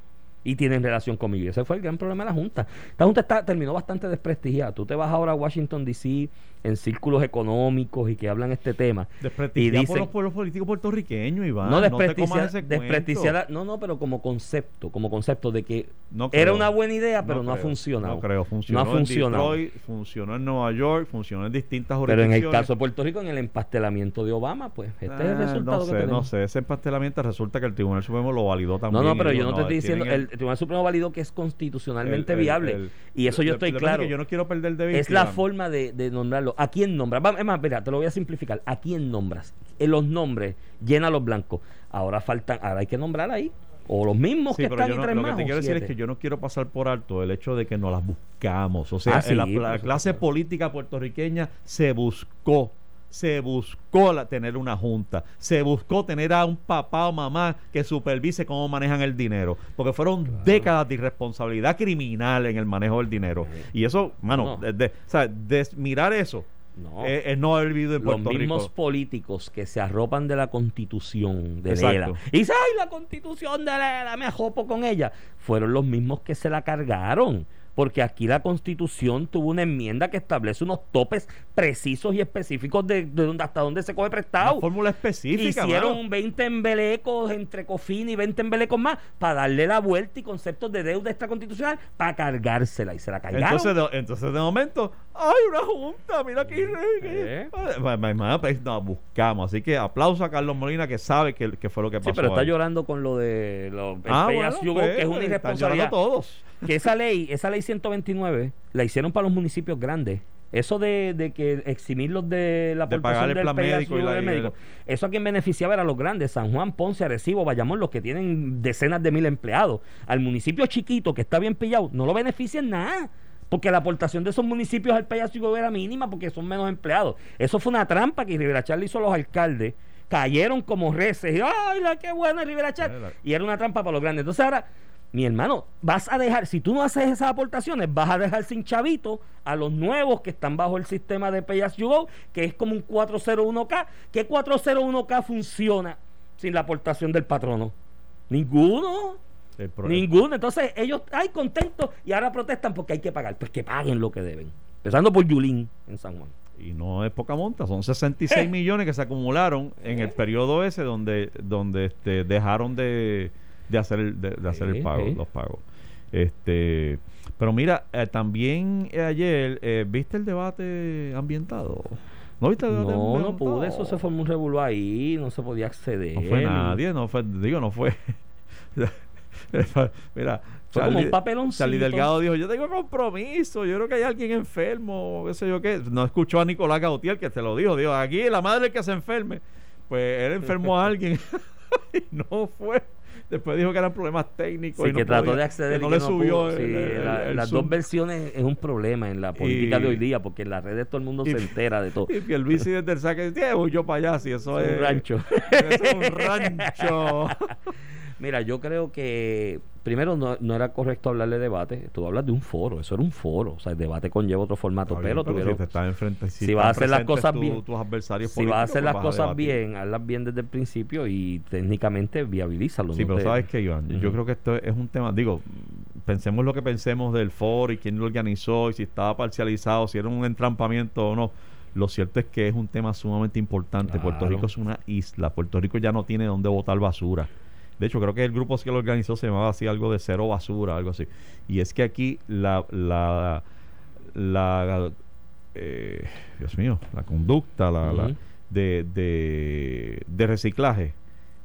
y tienen relación conmigo. Y ese fue el gran problema de la Junta. Esta Junta está, terminó bastante desprestigiada. Tú te vas ahora a Washington, D.C., en círculos económicos y que hablan este tema. Desprestigiar Y por dicen- los pueblos políticos puertorriqueños, Iván. no ese cuento. desprestigiar- no, no, pero como concepto, como concepto de que No era creo. una buena idea, pero no, ha creo, funcionado. No creo, funcionó no ha funcionado. en Detroit, funcionó en Nueva York, funcionó en distintas Pero en el jurisdicciones. caso de Puerto Rico, en el empastelamiento de Obama, pues este es el Ah, resultado no que sé, tenemos. no sé, ese empastelamiento resulta que el Tribunal Supremo lo validó No, también. no, pero y yo no te estoy diciendo, el, Tribunal Supremo validó que es constitucionalmente el- el- viable. el- y eso yo estoy claro. que yo no quiero perder de vista. Es la forma de, de nombrarlo. ¿A quién nombras? Es más, mira, te lo voy a simplificar. ¿A quién nombras? En los nombres, llena los blancos. Ahora faltan, ahora hay que nombrar ahí. O los mismos Sí, que pero están yo y no- tres lo que te quiero decir es siete. que yo no quiero pasar por alto el hecho de que nos las buscamos. O sea, Ah, sí, la, por la supuesto. clase política puertorriqueña se buscó, se buscó la- tener una junta, se buscó tener a un papá o mamá que supervise cómo manejan el dinero, porque fueron décadas de irresponsabilidad criminal en el manejo del dinero. Y eso, mano, No. de- de- o sea, desmirar eso No. es, es no haber vivido en los Puerto mismos Rico. políticos que se arropan de la constitución de Exacto. Lela y dicen, ay, la constitución de Lela, me ajopo con ella, fueron los mismos que se la cargaron. Porque aquí la constitución tuvo una enmienda que establece unos topes precisos y específicos de, de dónde- hasta dónde se coge Una prestado. fórmula específica. Hicieron mano. 20 embelecos entre COFIN y 20 embelecos más para darle la vuelta y conceptos de deuda extraconstitucional para cargársela y se la cargaron. Entonces de, entonces de momento, ¡ay, una junta! Mira aquí. Eh. pues, Nos buscamos. Así que aplauso a Carlos Molina que sabe que, que fue lo que Sí, pasó. pero está ahí. llorando con lo de lo, Ah, bueno, pues, que es una están irresponsabilidad. llorando todos. Que esa ley, esa ley 129, la hicieron para los municipios grandes. Eso de, de que eximirlos de la De pagar aportación el del plan médico y la- y médico. Eso a quien beneficiaba era los grandes, San Juan, Ponce, Arecibo, Bayamón, los que tienen decenas de mil empleados. Al municipio chiquito que está bien pillado, no lo benefician nada. Porque la aportación de esos municipios al pay as you go era mínima porque son menos empleados. Eso fue una trampa que Rivera Char le hizo a los alcaldes. Cayeron como reces. Y, ¡Ay, la qué buena Rivera Char! Mira. Y era una trampa para los grandes. Entonces ahora, mi hermano, vas a dejar, si tú no haces esas aportaciones, vas a dejar sin chavito a los nuevos que están bajo el sistema de Pay As You Go, que es como un 401k. ¿Qué 401k funciona sin la aportación del patrono? Ninguno. Ninguno. Entonces ellos, ay, contentos y ahora protestan porque hay que pagar. Pues que paguen lo que deben. Empezando por Yulín en San Juan. Y no es poca monta, son 66 Eh. millones que se acumularon en el periodo ese donde, donde este, dejaron de, de hacer, el, de, de hacer el pago, los pagos. Este, pero mira, eh, también eh, ayer, eh, ¿viste el debate ambientado? ¿No viste el debate No, no ambientado? pude. Eso se formó un revuelo ahí. No se podía acceder. No fue nadie, no fue, digo, no fue. Mira, Fue como un papeloncito. Charlie Delgado dijo, yo tengo compromiso, yo creo que hay alguien enfermo, qué sé yo qué. No escuchó a Nicolás Gautier que te lo dijo, dijo, aquí la madre que se enferme. Pues él enfermó a alguien y no fue. Después dijo que eran problemas técnicos. Sí, y no que trató podía- de acceder que y no que le no subió pudo. el- Sí, el- la- el las Zoom. dos versiones es un problema en la política Y- de hoy día, porque en las redes todo el mundo y- se entera de todo. Y Pierluisi desde el saque dice, "Eh, voy yo para allá, si eso Es es... un rancho. Eso es un rancho. Mira, yo creo que primero no, no era correcto hablar de debate. Tú hablas de un foro, eso era un foro. O sea, el debate conlleva otro formato, bien, pero, tuvieron, si te estás enfrente, si vas a hacer las cosas bien, tus adversarios si vas a hacer las pues cosas bien, hazlas bien desde el principio y técnicamente viabilízalo. Sí, no pero te- sabes que, Iván, yo creo que esto es un tema, digo, pensemos lo que pensemos del foro y quién lo organizó y si estaba parcializado, si era un entrampamiento o no. Lo cierto es que es un tema sumamente importante. Puerto. Rico es una isla. Puerto Rico ya no tiene dónde botar basura. De hecho, creo que el grupo que lo organizó se llamaba así algo de cero basura, algo así. Y es que aquí la, la, la eh, Dios mío, la conducta la, la- de, de, de reciclaje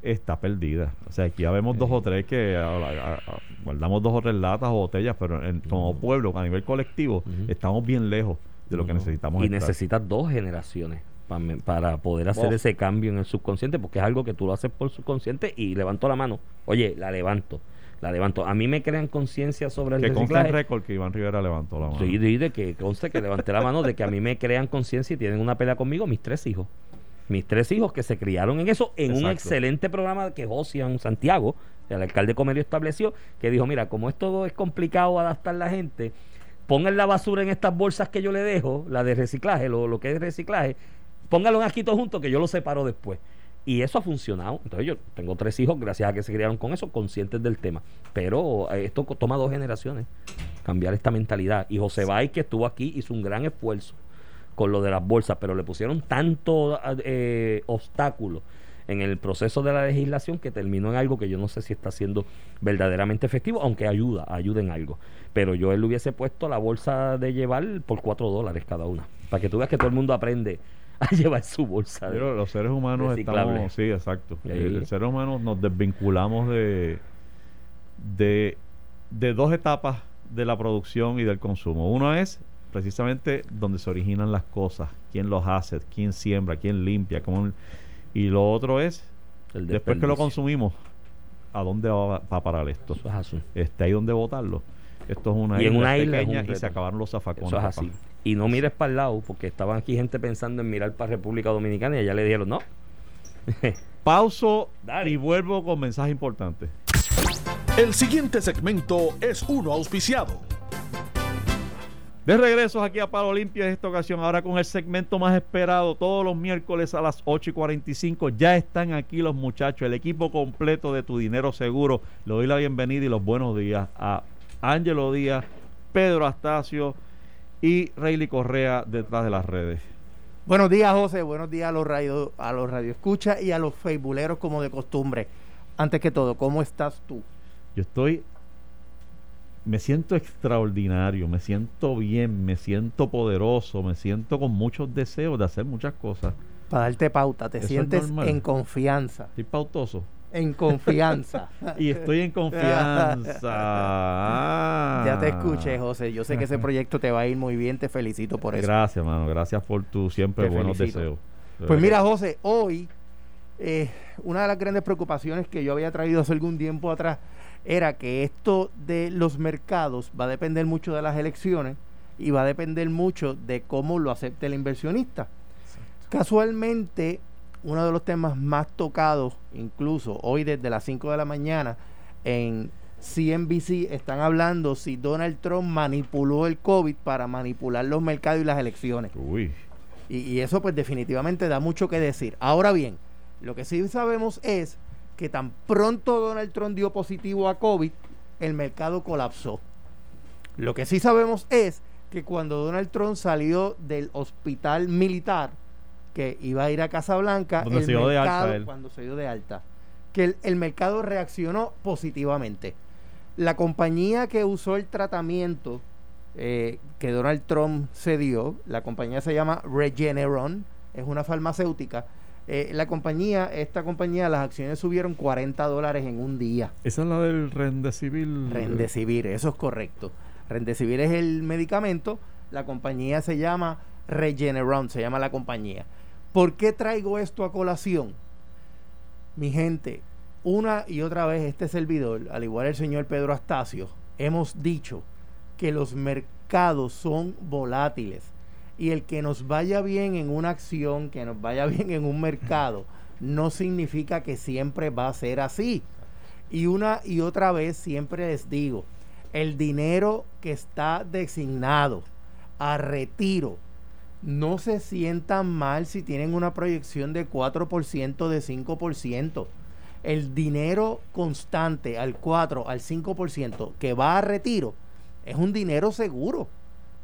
está perdida. O sea, aquí ya vemos dos o tres que a- a- a- guardamos dos o tres latas o botellas, pero en- como pueblo, a nivel colectivo, estamos bien lejos de lo que necesitamos. Y estar. necesitas dos generaciones para poder hacer ese cambio en el subconsciente, porque es algo que tú lo haces por subconsciente y levanto la mano. Oye, la levanto, la levanto. A mí me crean conciencia sobre el Que consta en reciclaje. récord que Iván Rivera levantó la mano. Sí, de, de que conste que levanté la mano de que a mí me crean conciencia y tienen una pelea conmigo mis tres hijos. Mis tres hijos que se criaron en eso, en un excelente programa que Josian Santiago, el alcalde Comerio estableció, que dijo, mira, como esto es complicado adaptar la gente, pongan la basura en estas bolsas que yo le dejo, la de reciclaje, lo, lo que es reciclaje, pónganlo aquí todos juntos que yo lo separo después. Y eso ha funcionado. Entonces yo tengo tres hijos gracias a que se criaron con eso, conscientes del tema. Pero eh, esto toma dos generaciones, cambiar esta mentalidad. Y José Bay, que estuvo aquí, hizo un gran esfuerzo con lo de las bolsas, pero le pusieron tanto eh, obstáculo en el proceso de la legislación que terminó en algo que yo no sé si está siendo verdaderamente efectivo, aunque ayuda, ayuda en algo. Pero yo él hubiese puesto la bolsa de llevar por cuatro dólares cada una, para que tú veas que todo el mundo aprende a llevar su bolsa. de- Pero los seres humanos Reciclable. estamos, sí, exacto. Y El, ahí- el ser humano nos desvinculamos de, de, de dos etapas de la producción y del consumo. Uno es precisamente donde se originan las cosas, quién los hace, quién siembra, quién limpia, cómo, y lo otro es el después que lo consumimos, ¿a dónde va, va a parar esto? Eso es así. Este, ¿Hay dónde botarlo? Esto es una Y en una isla es pequeña un y se acabaron los zafacones. Eso es papá. Y no mires para el lado, porque estaban aquí gente pensando en mirar para República Dominicana y allá le dijeron, no, Pauso Dale. y vuelvo con mensaje importante. El siguiente segmento es uno auspiciado. De regreso aquí a Palo Limpio en esta ocasión, ahora con el segmento más esperado, todos los miércoles a las 8 y 45. Ya están aquí los muchachos, el equipo completo de Tu Dinero Seguro. Le doy la bienvenida y los buenos días a Ángelo Díaz, Pedro Astacio y Rayleigh Correa detrás de las redes. Buenos días, José. Buenos días a los radio, a los radioescuchas y a los facebooleros como de costumbre. Antes que todo, ¿cómo estás tú? Yo estoy, me siento extraordinario, me siento bien, me siento poderoso, me siento con muchos deseos de hacer muchas cosas. Para darte pauta, te Eso sientes en confianza. Estoy pautoso. En confianza. Y estoy en confianza. Ah. ya te escuché, José. Yo sé que ese proyecto te va a ir muy bien. Te felicito por eso. Gracias, mano. Gracias por tu siempre Te buenos felicito. deseos. De Pues verdad. mira, José, hoy eh, una de las grandes preocupaciones que yo había traído hace algún tiempo atrás era que esto de los mercados va a depender mucho de las elecciones y va a depender mucho de cómo lo acepte el inversionista. Casualmente, uno de los temas más tocados, incluso hoy desde las 5 de la mañana, en CNBC están hablando si Donald Trump manipuló el COVID para manipular los mercados y las elecciones. Uy. Y, y eso pues definitivamente da mucho que decir. Ahora bien, lo que sí sabemos es que tan pronto Donald Trump dio positivo a COVID, el mercado colapsó. Lo que sí sabemos es que cuando Donald Trump salió del hospital militar, que iba a ir a Casablanca, el se dio de alta él. cuando se dio de alta, que el, el mercado reaccionó positivamente. La compañía que usó el tratamiento eh, que Donald Trump se dio, la compañía se llama Regeneron, es una farmacéutica. Eh, la compañía, esta compañía, las acciones subieron 40 dólares en un día. Esa es la del Rendecivil. Rendecivir, eso es correcto. Rendecivir es el medicamento, la compañía se llama Regeneron, se llama la compañía. ¿Por qué traigo esto a colación? Mi gente, una y otra vez este servidor, al igual el señor Pedro Astacio, hemos dicho que los mercados son volátiles y el que nos vaya bien en una acción, que nos vaya bien en un mercado, no significa que siempre va a ser así. Y una y otra vez siempre les digo, el dinero que está designado a retiro, no se sientan mal si tienen una proyección de 4%, de 5%. El dinero constante al 4, al 5% que va a retiro es un dinero seguro.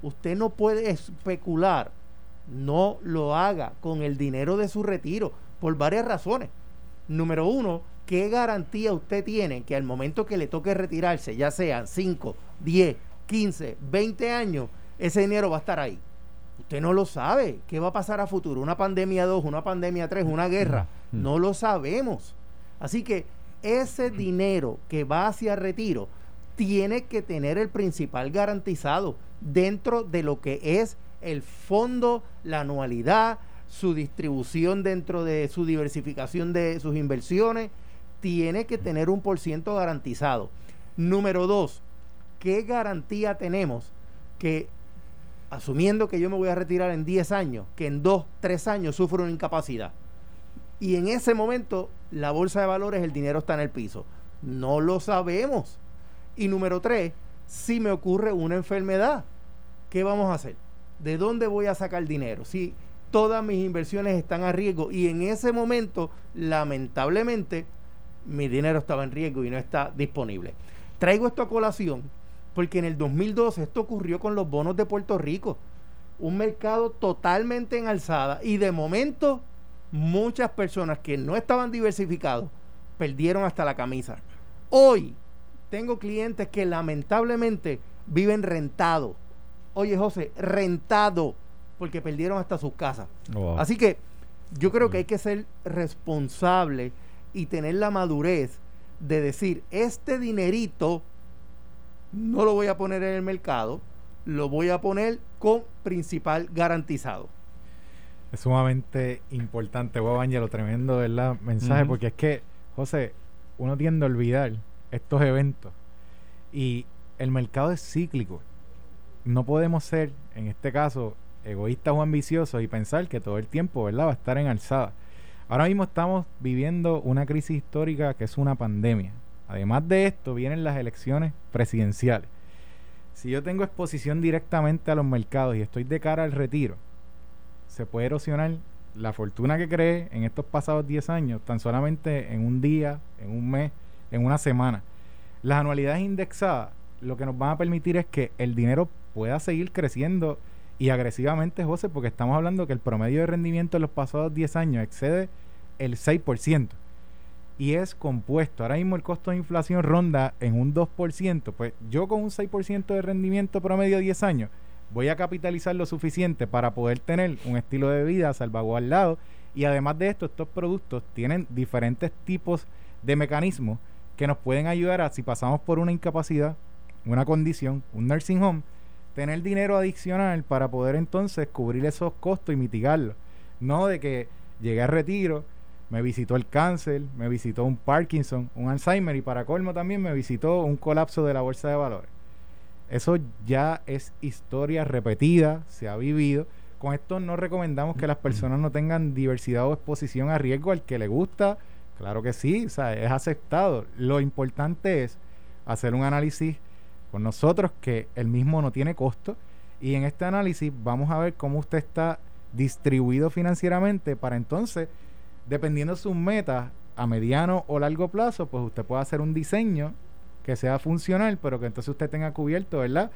Usted no puede especular, no lo haga con el dinero de su retiro por varias razones. Número uno, ¿qué garantía usted tiene que al momento que le toque retirarse, ya sean 5, 10, 15, 20 años, ese dinero va a estar ahí? Usted no lo sabe. ¿Qué va a pasar a futuro? ¿Una pandemia 2, una pandemia 3, una guerra? No lo sabemos. Así que ese dinero que va hacia retiro tiene que tener el principal garantizado dentro de lo que es el fondo, la anualidad, su distribución dentro de su diversificación de sus inversiones, tiene que tener un por ciento garantizado. Número dos, ¿qué garantía tenemos que, asumiendo que yo me voy a retirar en 10 años, que en 2, 3 años sufro una incapacidad? Y en ese momento la bolsa de valores, el dinero está en el piso. No lo sabemos. Y número tres, si me ocurre una enfermedad, ¿qué vamos a hacer? ¿De dónde voy a sacar dinero? Si todas mis inversiones están a riesgo y en ese momento, lamentablemente, mi dinero estaba en riesgo y no está disponible. Traigo esto a colación porque en el 2012 esto ocurrió con los bonos de Puerto Rico. Un mercado totalmente en alzada y de momento muchas personas que no estaban diversificados perdieron hasta la camisa. Hoy tengo clientes que lamentablemente viven rentados. Oye, José, rentado porque perdieron hasta sus casas. Así que yo creo que hay que ser responsable y tener la madurez de decir, este dinerito no lo voy a poner en el mercado, lo voy a poner con principal garantizado. Es sumamente importante, Bob lo tremendo ¿verdad? mensaje, porque es que, José, uno tiende a olvidar estos eventos y el mercado es cíclico. No podemos ser, en este caso, egoístas o ambiciosos y pensar que todo el tiempo ¿verdad? va a estar en alzada. Ahora mismo estamos viviendo una crisis histórica que es una pandemia. Además de esto, vienen las elecciones presidenciales. Si yo tengo exposición directamente a los mercados y estoy de cara al retiro, se puede erosionar la fortuna que creé en estos pasados 10 años tan solamente en un día, en un mes, en una semana. Las anualidades indexadas lo que nos van a permitir es que el dinero pueda seguir creciendo y agresivamente, José, porque estamos hablando que el promedio de rendimiento en los pasados 10 años excede el 6% y es compuesto. Ahora mismo el costo de inflación ronda en un 2%, pues yo con un 6% de rendimiento promedio de 10 años voy a capitalizar lo suficiente para poder tener un estilo de vida salvaguardado y además de esto estos productos tienen diferentes tipos de mecanismos que nos pueden ayudar a si pasamos por una incapacidad, una condición, un nursing home, tener dinero adicional para poder entonces cubrir esos costos y mitigarlos. No de que llegué a retiro, me visitó el cáncer, me visitó un Parkinson, un Alzheimer y para colmo también me visitó un colapso de la bolsa de valores. Eso ya es historia repetida, se ha vivido. Con esto no recomendamos que las personas no tengan diversidad o exposición a riesgo al que le gusta. Claro que sí, o sea, es aceptado. Lo importante es hacer un análisis con nosotros que el mismo no tiene costo. Y en este análisis vamos a ver cómo usted está distribuido financieramente para entonces, dependiendo de sus metas a mediano o largo plazo, pues usted puede hacer un diseño que sea funcional, pero que entonces usted tenga cubierto, ¿verdad?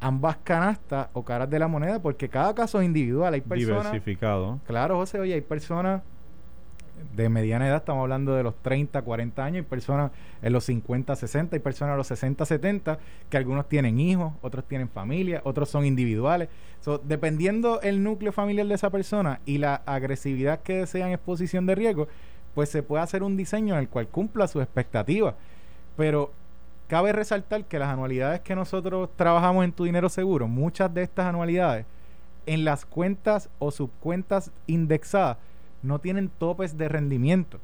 Ambas canastas o caras de la moneda, porque cada caso es individual. Hay personas. Diversificado. Claro, José, oye, hay personas de mediana edad, estamos hablando de los 30, 40 años, hay personas en los 50, 60, hay personas en los 60, 70, que algunos tienen hijos, otros tienen familia, otros son individuales. Dependiendo el núcleo familiar de esa persona y la agresividad que desea en exposición de riesgo, pues se puede hacer un diseño en el cual cumpla sus expectativas. Pero Cabe resaltar que las anualidades que nosotros trabajamos en Tu Dinero Seguro, muchas de estas anualidades, en las cuentas o subcuentas indexadas, no tienen topes de rendimiento.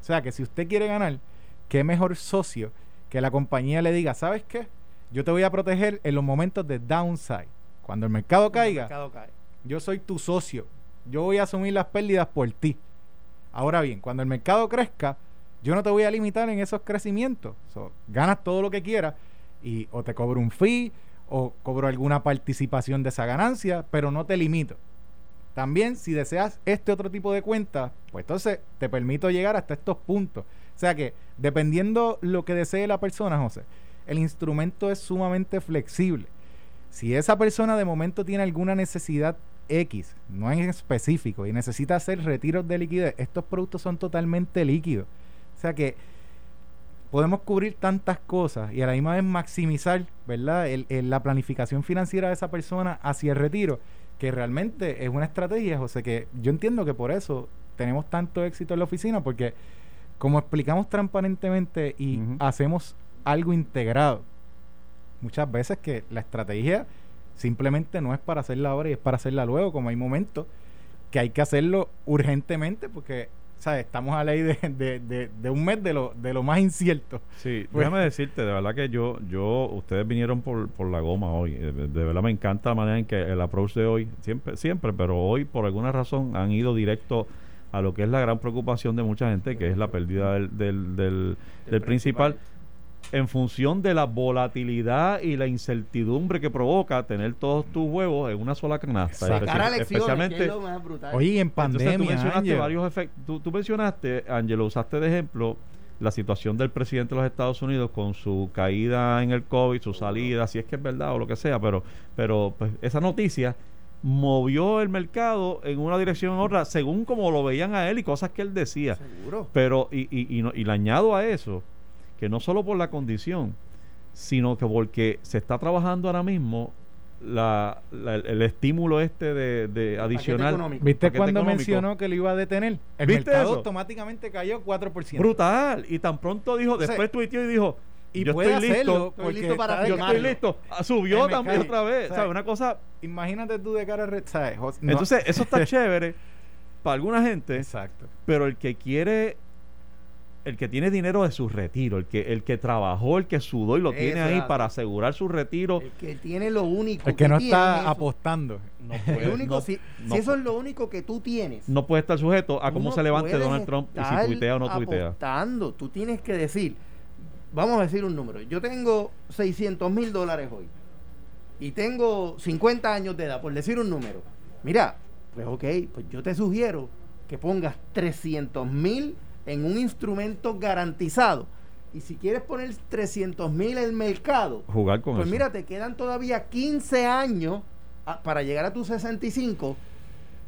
O sea que si usted quiere ganar, qué mejor socio que la compañía le diga, ¿sabes qué? Yo te voy a proteger en los momentos de downside. Cuando el mercado El caiga, mercado cae. yo soy tu socio. Yo voy a asumir las pérdidas por ti. Ahora bien, cuando el mercado crezca, yo no te voy a limitar en esos crecimientos. So, ganas todo lo que quieras y o te cobro un fee o cobro alguna participación de esa ganancia, pero no te limito. También, si deseas este otro tipo de cuenta, pues entonces te permito llegar hasta estos puntos. O sea que, dependiendo lo que desee la persona, José, el instrumento es sumamente flexible. Si esa persona de momento tiene alguna necesidad X, no en específico, y necesita hacer retiros de liquidez, estos productos son totalmente líquidos. O sea que podemos cubrir tantas cosas y a la misma vez maximizar, ¿verdad? La planificación financiera de esa persona hacia el retiro, que realmente es una estrategia, José, que yo entiendo que por eso tenemos tanto éxito en la oficina, porque como explicamos transparentemente y hacemos algo integrado, muchas veces que la estrategia simplemente no es para hacerla ahora y es para hacerla luego, como hay momentos que hay que hacerlo urgentemente porque ¿sabes? estamos a ley de, de, de- de un mes de lo, de lo más incierto. Sí, Pues- déjame decirte, de verdad que yo, yo, ustedes vinieron por, por la goma hoy. eh, De, de verdad me encanta la manera en que el approach de hoy, siempre, siempre, pero hoy por alguna razón han ido directo a lo que es la gran preocupación de mucha gente, que es la pérdida del, del, del, del principal, en función de la volatilidad y la incertidumbre que provoca tener todos tus huevos en una sola canasta. Sacar lecciones, que especialmente es lo más brutal. Oye, en entonces, tú pandemia, mencionaste Ángel, varios efectos. Tú, tú mencionaste, Angelo, usaste de ejemplo la situación del presidente de los Estados Unidos con su caída en el COVID, su salida, si es que es verdad o lo que sea, pero, pero pues, esa noticia movió el mercado en una dirección u otra, según como lo veían a él y cosas que él decía. Seguro. Pero, y, y, y, no- y le añado a eso, que no solo por la condición, sino que porque se está trabajando ahora mismo la, la- el, estímulo este de, adicional. ¿viste cuando económico. mencionó que lo iba a detener? El ¿Viste mercado eso? automáticamente cayó 4%. Brutal. Y tan pronto dijo, O sea, después tuiteó y dijo, Y yo puede estoy hacerlo listo. Estoy porque listo para Yo estoy listo. Ah, Subió también otra vez. O sea, ¿sabes? Una cosa. Imagínate tú de cara a red, Entonces, eso está chévere para alguna gente, Exacto. pero el que quiere, el que tiene dinero de su retiro, el que, el que trabajó, el que sudó y lo tiene ahí para asegurar su retiro, El que tiene lo único El que no tiene está eso, apostando. no el puede, único, no- si, no si eso es lo único que tú tienes, no puede estar sujeto a cómo se levante Donald Trump y si tuitea o no tuitea. apostando. Tú tienes que decir, vamos a decir un número. Yo tengo 600 mil dólares hoy y tengo 50 años de edad, por decir un número. Mira, pues ok, pues yo te sugiero que pongas 300 mil en un instrumento garantizado. Y si quieres poner 300 mil en el mercado, Jugar con pues eso. mira, te quedan todavía 15 años a- para llegar a tus 65,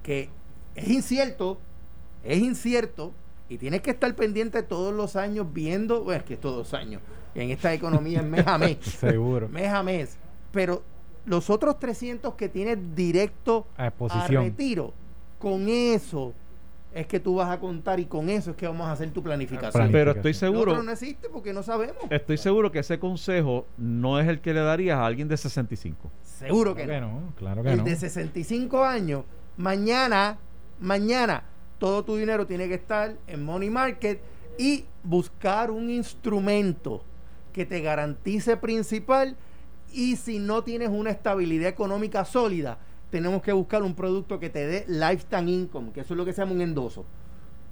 que es incierto, es incierto, y tienes que estar pendiente todos los años viendo, bueno, es que todos los años, en esta economía es mes a mes, Seguro. mes a mes, pero los otros 300 que tienes directo A a retiro, con eso es que tú vas a contar y con eso es que vamos a hacer tu planificación. Planificación. Pero estoy seguro, otro no existe porque no sabemos. estoy seguro que ese consejo no es el que le darías a alguien de 65. Seguro que Claro no. que no, claro que el no. de 65 años, mañana, mañana, todo tu dinero tiene que estar en Money Market y buscar un instrumento que te garantice principal y si no tienes una estabilidad económica sólida, tenemos que buscar un producto que te dé lifetime income, que eso es lo que se llama un endoso,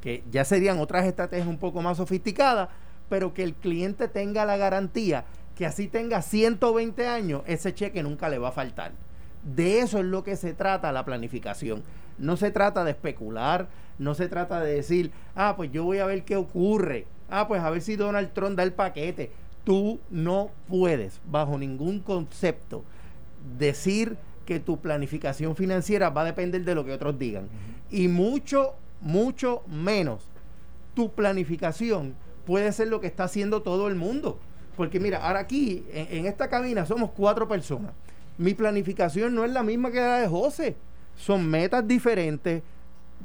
que ya serían otras estrategias un poco más sofisticadas, pero que el cliente tenga la garantía que así tenga 120 años, ese cheque nunca le va a faltar. De eso es lo que se trata la planificación. No se trata de especular, no se trata de decir, ah, pues yo voy a ver qué ocurre, ah, pues a ver si Donald Trump da el paquete. Tú no puedes, bajo ningún concepto, decir que tu planificación financiera va a depender de lo que otros digan. Y mucho, mucho menos tu planificación puede ser lo que está haciendo todo el mundo. Porque mira, ahora aquí, en, en esta cabina, somos cuatro personas. Mi planificación no es la misma que la de José. Son metas diferentes,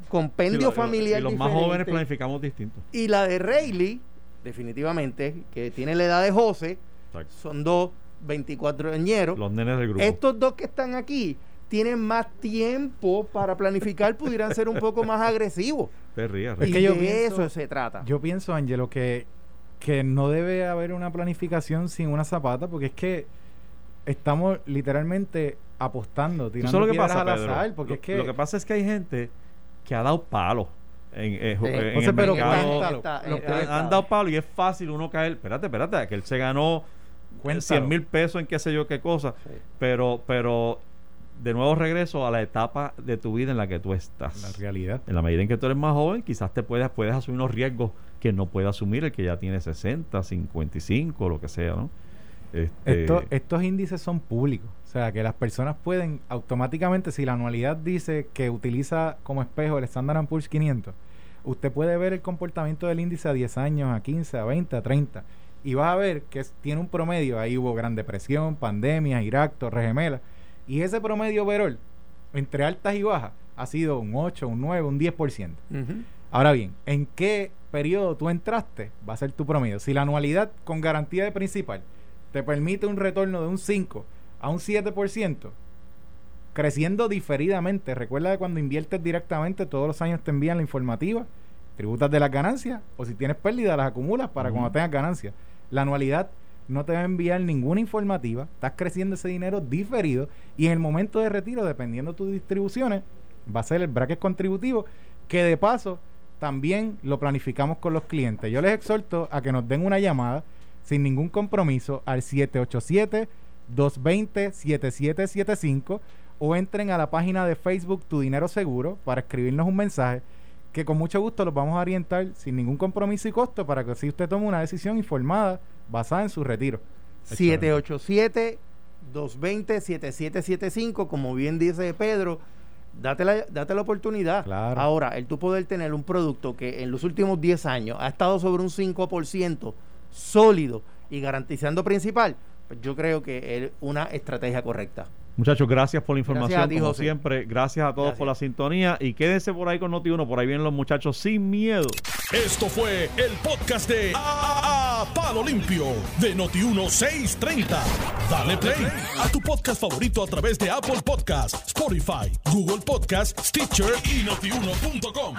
compendio Sí, familiar y los más jóvenes planificamos distinto. Y la de Rayleigh, definitivamente, que tiene la edad de José, Exacto. son dos 24 añeros. Los nenes del grupo. Estos dos que están aquí tienen más tiempo para planificar, pudieran ser un poco más agresivos. Te rías, Es y que yo de pienso- eso se trata. Yo pienso, Angelo, que que no debe haber una planificación sin una zapata, porque es que estamos literalmente apostando, ¿Tú tirando lo que pasa, al Pedro? azar, porque lo, es que lo que pasa es que hay gente que ha dado palo en, eh, Eh, en el pero mercado. cuéntalo. Está- Lo- está- han, han dado palo y es fácil uno caer. Espérate, espérate, que él se ganó. 100 mil pesos en qué sé yo qué cosa. Pero, pero de nuevo regreso a la etapa de tu vida en la que tú estás. la realidad. En la medida en que tú eres más joven, quizás te puedes, puedes asumir unos riesgos que no puede asumir el que ya tiene 60, 55, lo que sea, ¿no? Este, Esto- estos índices son públicos, o sea que las personas pueden automáticamente, si la anualidad dice que utiliza como espejo el Standard Poor's 500, usted puede ver el comportamiento del índice a 10 años, a 15, a 20, a 30, y vas a ver que tiene un promedio, ahí hubo Gran Depresión, pandemia, Irak, Torre Gemela, y ese promedio overall, entre altas y bajas, ha sido un 8, un 9, un 10%. Ujú. Ahora bien, ¿en qué periodo tú entraste? Va a ser tu promedio. Si la anualidad con garantía de principal te permite un retorno de un 5 a un 7%, creciendo diferidamente. Recuerda que cuando inviertes directamente, todos los años te envían la informativa, tributas de las ganancias, o si tienes pérdida, las acumulas para cuando tengas ganancias. La anualidad no te va a enviar ninguna informativa, estás creciendo ese dinero diferido y en el momento de retiro, dependiendo de tus distribuciones, va a ser el bracket contributivo, que de paso también lo planificamos con los clientes. Yo les exhorto a que nos den una llamada sin ningún compromiso al 787-220-7775 o entren a la página de Facebook Tu Dinero Seguro para escribirnos un mensaje que con mucho gusto los vamos a orientar sin ningún compromiso y costo para que así usted tome una decisión informada basada en su retiro. 787-220-7775, como bien dice Pedro, date la, date la oportunidad. Claro. Ahora, el tú poder tener un producto que en los últimos 10 años ha estado sobre un 5% sólido y garantizando principal, pues yo creo que es una estrategia correcta. Muchachos, gracias por la información, Gracias a ti, como José. siempre. Gracias a todos Gracias. por la sintonía y quédense por ahí con Noti1. Por ahí vienen los muchachos sin miedo. Esto fue el podcast de A, A- Palo Limpio de Noti1630. Dale play a tu podcast favorito a través de Apple Podcasts, Spotify, Google Podcasts, Stitcher y notiuno.com.